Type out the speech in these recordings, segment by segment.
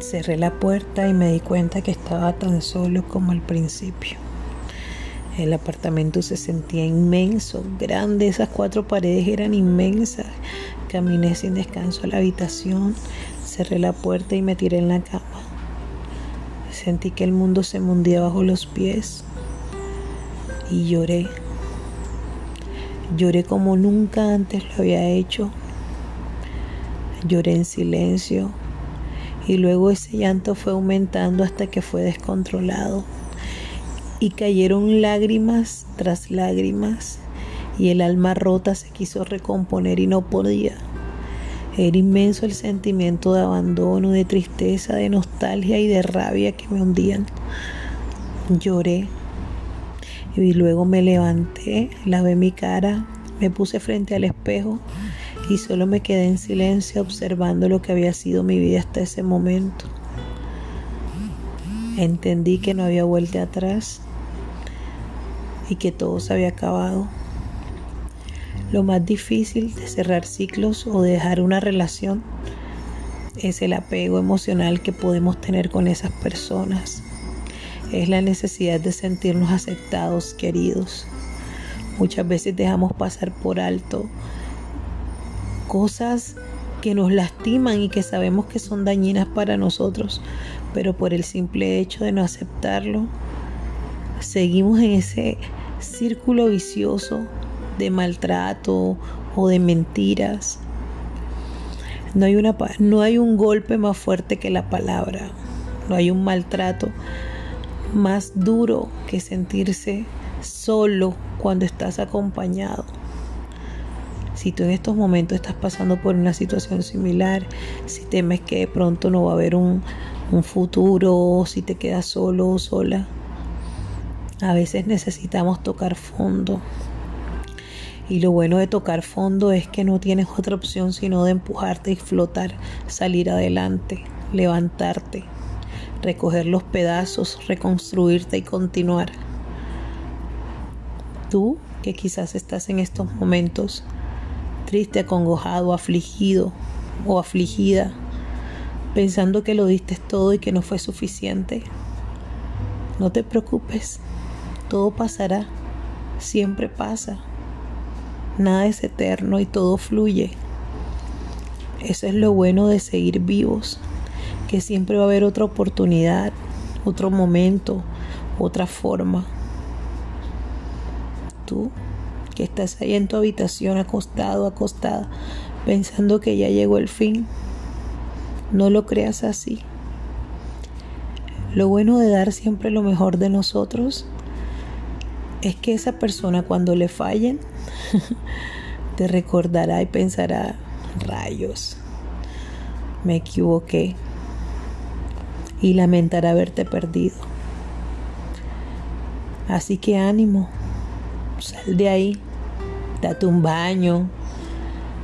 Cerré la puerta y me di cuenta que estaba tan solo como al principio. El apartamento se sentía inmenso, grande, esas cuatro paredes eran inmensas. Caminé sin descanso a la habitación, cerré la puerta y me tiré en la cama. Sentí que el mundo se mundía bajo los pies y lloré. Lloré como nunca antes lo había hecho. Lloré en silencio y luego ese llanto fue aumentando hasta que fue descontrolado y cayeron lágrimas tras lágrimas y el alma rota se quiso recomponer y no podía. Era inmenso el sentimiento de abandono, de tristeza, de nostalgia y de rabia que me hundían. Lloré y luego me levanté, lavé mi cara, me puse frente al espejo y solo me quedé en silencio observando lo que había sido mi vida hasta ese momento. Entendí que no había vuelta atrás y que todo se había acabado. Lo más difícil de cerrar ciclos o de dejar una relación es el apego emocional que podemos tener con esas personas. Es la necesidad de sentirnos aceptados, queridos. Muchas veces dejamos pasar por alto cosas que nos lastiman y que sabemos que son dañinas para nosotros, pero por el simple hecho de no aceptarlo, seguimos en ese círculo vicioso de maltrato o de mentiras. No hay, una, no hay un golpe más fuerte que la palabra, no hay un maltrato más duro que sentirse solo cuando estás acompañado. Si tú en estos momentos estás pasando por una situación similar, si temes que de pronto no va a haber un, futuro, si te quedas solo o sola, a veces necesitamos tocar fondo. Y lo bueno de tocar fondo es que no tienes otra opción sino de empujarte y flotar, salir adelante, levantarte, recoger los pedazos, reconstruirte y continuar. Tú que quizás estás en estos momentos triste, acongojado, afligido o afligida, pensando que lo diste todo y que no fue suficiente. No te preocupes, todo pasará, siempre pasa. Nada es eterno y todo fluye. Eso es lo bueno de seguir vivos, que siempre va a haber otra oportunidad, otro momento, otra forma. Tú que estás ahí en tu habitación acostado, acostada, pensando que ya llegó el fin. No lo creas así. Lo bueno de dar siempre lo mejor de nosotros es que esa persona cuando le fallen te recordará y pensará, rayos, me equivoqué y lamentará haberte perdido. Así que ánimo, sal de ahí, date un baño,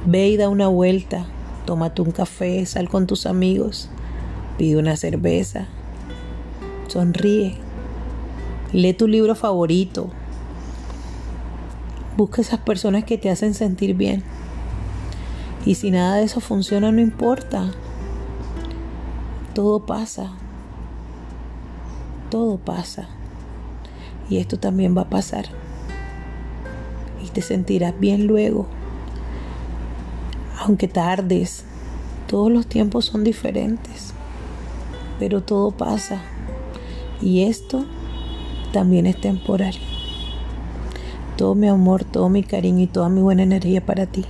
ve y da una vuelta, tómate un café, sal con tus amigos, pide una cerveza, sonríe, lee tu libro favorito, busca esas personas que te hacen sentir bien. Y si nada de eso funciona, no importa. Todo pasa. Todo pasa. Y esto también va a pasar te sentirás bien luego. Aunque tardes, todos los tiempos son diferentes, pero todo pasa. Y esto también es temporal. Todo mi amor, todo mi cariño y toda mi buena energía para ti.